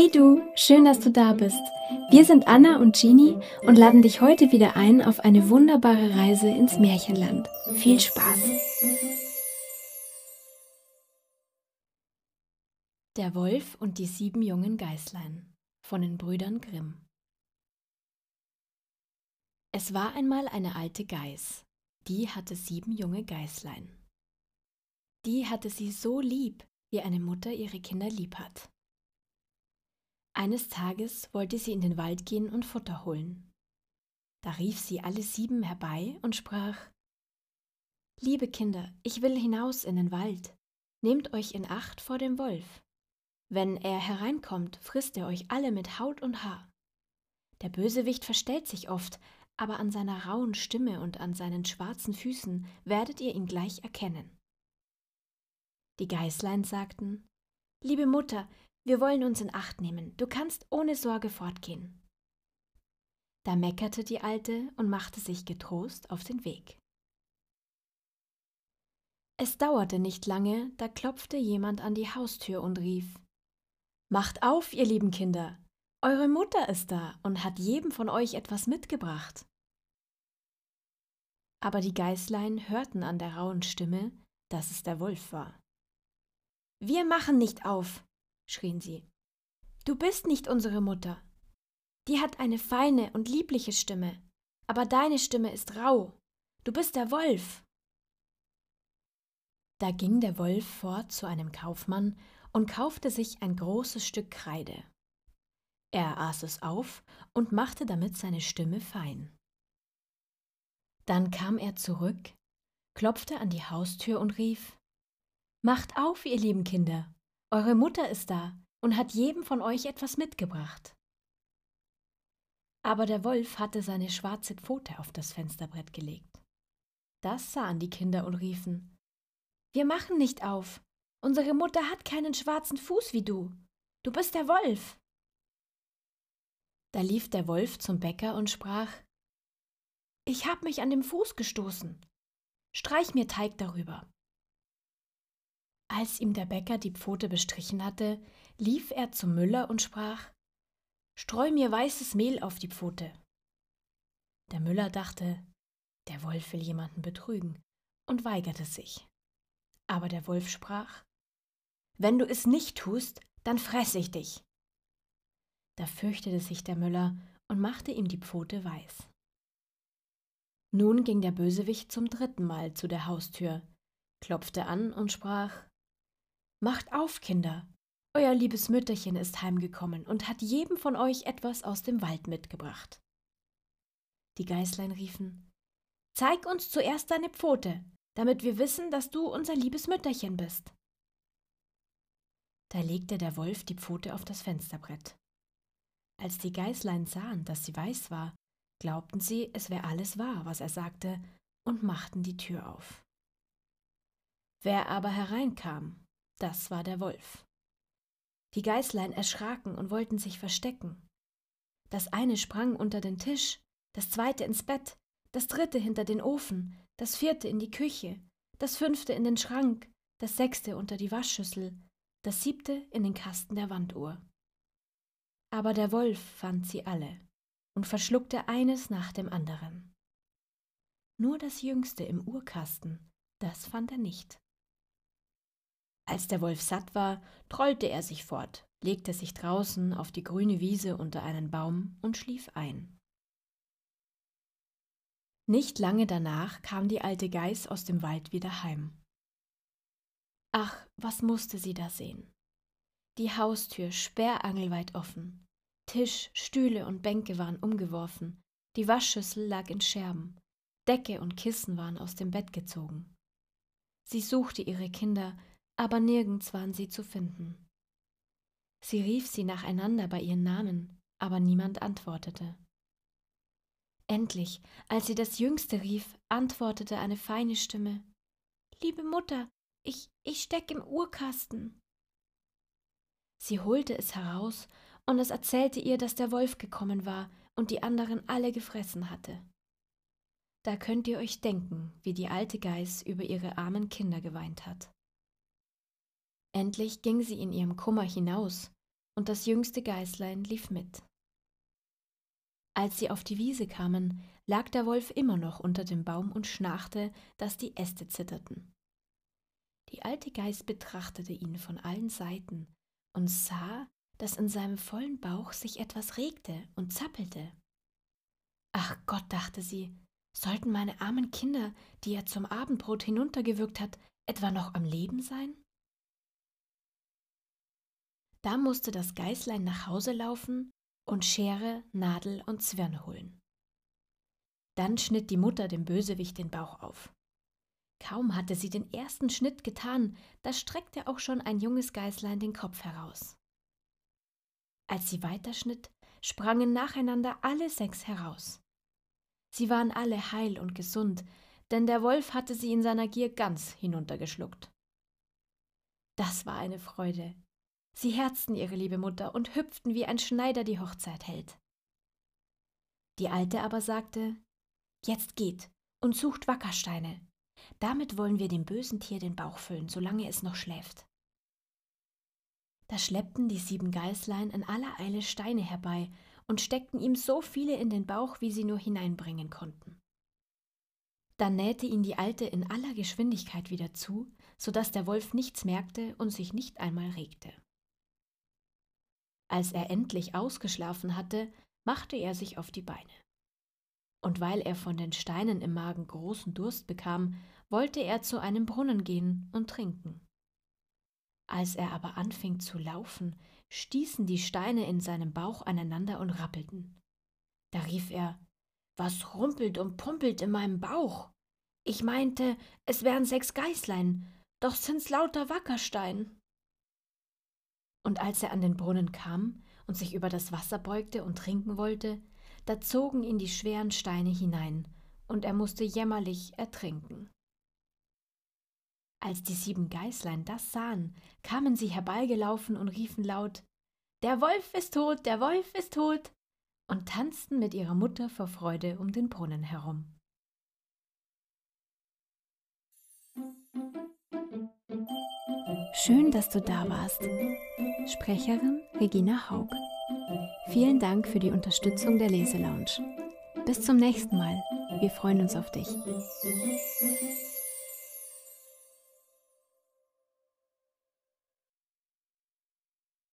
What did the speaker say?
Hey du, schön, dass du da bist. Wir sind Anna und Jeannie und laden dich heute wieder ein auf eine wunderbare Reise ins Märchenland. Viel Spaß! Der Wolf und die sieben jungen Geißlein von den Brüdern Grimm. Es war einmal eine alte Geiß, die hatte sieben junge Geißlein. Die hatte sie so lieb, wie eine Mutter ihre Kinder lieb hat. Eines Tages wollte sie in den Wald gehen und Futter holen. Da rief sie alle sieben herbei und sprach Liebe Kinder, ich will hinaus in den Wald. Nehmt euch in Acht vor dem Wolf. Wenn er hereinkommt, frisst er euch alle mit Haut und Haar. Der Bösewicht verstellt sich oft, aber an seiner rauen Stimme und an seinen schwarzen Füßen werdet ihr ihn gleich erkennen. Die Geißlein sagten Liebe Mutter, wir wollen uns in Acht nehmen, du kannst ohne Sorge fortgehen. Da meckerte die Alte und machte sich getrost auf den Weg. Es dauerte nicht lange, da klopfte jemand an die Haustür und rief Macht auf, ihr lieben Kinder, eure Mutter ist da und hat jedem von euch etwas mitgebracht. Aber die Geißlein hörten an der rauen Stimme, dass es der Wolf war. Wir machen nicht auf, schrien sie. Du bist nicht unsere Mutter. Die hat eine feine und liebliche Stimme, aber deine Stimme ist rau. Du bist der Wolf. Da ging der Wolf fort zu einem Kaufmann und kaufte sich ein großes Stück Kreide. Er aß es auf und machte damit seine Stimme fein. Dann kam er zurück, klopfte an die Haustür und rief Macht auf, ihr lieben Kinder, eure Mutter ist da und hat jedem von euch etwas mitgebracht. Aber der Wolf hatte seine schwarze Pfote auf das Fensterbrett gelegt. Das sahen die Kinder und riefen Wir machen nicht auf. Unsere Mutter hat keinen schwarzen Fuß wie du. Du bist der Wolf. Da lief der Wolf zum Bäcker und sprach Ich hab mich an dem Fuß gestoßen. Streich mir Teig darüber. Als ihm der Bäcker die Pfote bestrichen hatte, lief er zum Müller und sprach Streu mir weißes Mehl auf die Pfote. Der Müller dachte, der Wolf will jemanden betrügen, und weigerte sich. Aber der Wolf sprach Wenn du es nicht tust, dann fress ich dich. Da fürchtete sich der Müller und machte ihm die Pfote weiß. Nun ging der Bösewicht zum dritten Mal zu der Haustür, klopfte an und sprach Macht auf, Kinder. Euer liebes Mütterchen ist heimgekommen und hat jedem von euch etwas aus dem Wald mitgebracht. Die Geißlein riefen Zeig uns zuerst deine Pfote, damit wir wissen, dass du unser liebes Mütterchen bist. Da legte der Wolf die Pfote auf das Fensterbrett. Als die Geißlein sahen, dass sie weiß war, glaubten sie, es wäre alles wahr, was er sagte, und machten die Tür auf. Wer aber hereinkam, das war der Wolf. Die Geißlein erschraken und wollten sich verstecken. Das eine sprang unter den Tisch, das zweite ins Bett, das dritte hinter den Ofen, das vierte in die Küche, das fünfte in den Schrank, das sechste unter die Waschschüssel, das siebte in den Kasten der Wanduhr. Aber der Wolf fand sie alle und verschluckte eines nach dem anderen. Nur das jüngste im Uhrkasten, das fand er nicht. Als der Wolf satt war, trollte er sich fort, legte sich draußen auf die grüne Wiese unter einen Baum und schlief ein. Nicht lange danach kam die alte Geiß aus dem Wald wieder heim. Ach, was musste sie da sehen? Die Haustür sperrangelweit offen, Tisch, Stühle und Bänke waren umgeworfen, die Waschschüssel lag in Scherben, Decke und Kissen waren aus dem Bett gezogen. Sie suchte ihre Kinder, aber nirgends waren sie zu finden. Sie rief sie nacheinander bei ihren Namen, aber niemand antwortete. Endlich, als sie das Jüngste rief, antwortete eine feine Stimme Liebe Mutter, ich, ich steck im Uhrkasten. Sie holte es heraus, und es erzählte ihr, dass der Wolf gekommen war und die anderen alle gefressen hatte. Da könnt ihr euch denken, wie die alte Geiß über ihre armen Kinder geweint hat. Endlich ging sie in ihrem Kummer hinaus, und das jüngste Geißlein lief mit. Als sie auf die Wiese kamen, lag der Wolf immer noch unter dem Baum und schnarchte, dass die Äste zitterten. Die alte Geiß betrachtete ihn von allen Seiten und sah, dass in seinem vollen Bauch sich etwas regte und zappelte. Ach Gott, dachte sie, sollten meine armen Kinder, die er zum Abendbrot hinuntergewürgt hat, etwa noch am Leben sein? Da musste das Geißlein nach Hause laufen und Schere, Nadel und Zwirn holen. Dann schnitt die Mutter dem Bösewicht den Bauch auf. Kaum hatte sie den ersten Schnitt getan, da streckte auch schon ein junges Geißlein den Kopf heraus. Als sie weiterschnitt, sprangen nacheinander alle sechs heraus. Sie waren alle heil und gesund, denn der Wolf hatte sie in seiner Gier ganz hinuntergeschluckt. Das war eine Freude. Sie herzten ihre liebe Mutter und hüpften, wie ein Schneider die Hochzeit hält. Die Alte aber sagte, Jetzt geht und sucht Wackersteine. Damit wollen wir dem bösen Tier den Bauch füllen, solange es noch schläft. Da schleppten die sieben Geißlein in aller Eile Steine herbei und steckten ihm so viele in den Bauch, wie sie nur hineinbringen konnten. Dann nähte ihn die Alte in aller Geschwindigkeit wieder zu, so dass der Wolf nichts merkte und sich nicht einmal regte. Als er endlich ausgeschlafen hatte, machte er sich auf die Beine. Und weil er von den Steinen im Magen großen Durst bekam, wollte er zu einem Brunnen gehen und trinken. Als er aber anfing zu laufen, stießen die Steine in seinem Bauch aneinander und rappelten. Da rief er Was rumpelt und pumpelt in meinem Bauch? Ich meinte, es wären sechs Geißlein, doch sind's lauter Wackerstein. Und als er an den Brunnen kam und sich über das Wasser beugte und trinken wollte, da zogen ihn die schweren Steine hinein, und er musste jämmerlich ertrinken. Als die sieben Geißlein das sahen, kamen sie herbeigelaufen und riefen laut Der Wolf ist tot, der Wolf ist tot und tanzten mit ihrer Mutter vor Freude um den Brunnen herum. Schön, dass du da warst. Sprecherin Regina Haug. Vielen Dank für die Unterstützung der Leselounge. Bis zum nächsten Mal. Wir freuen uns auf dich.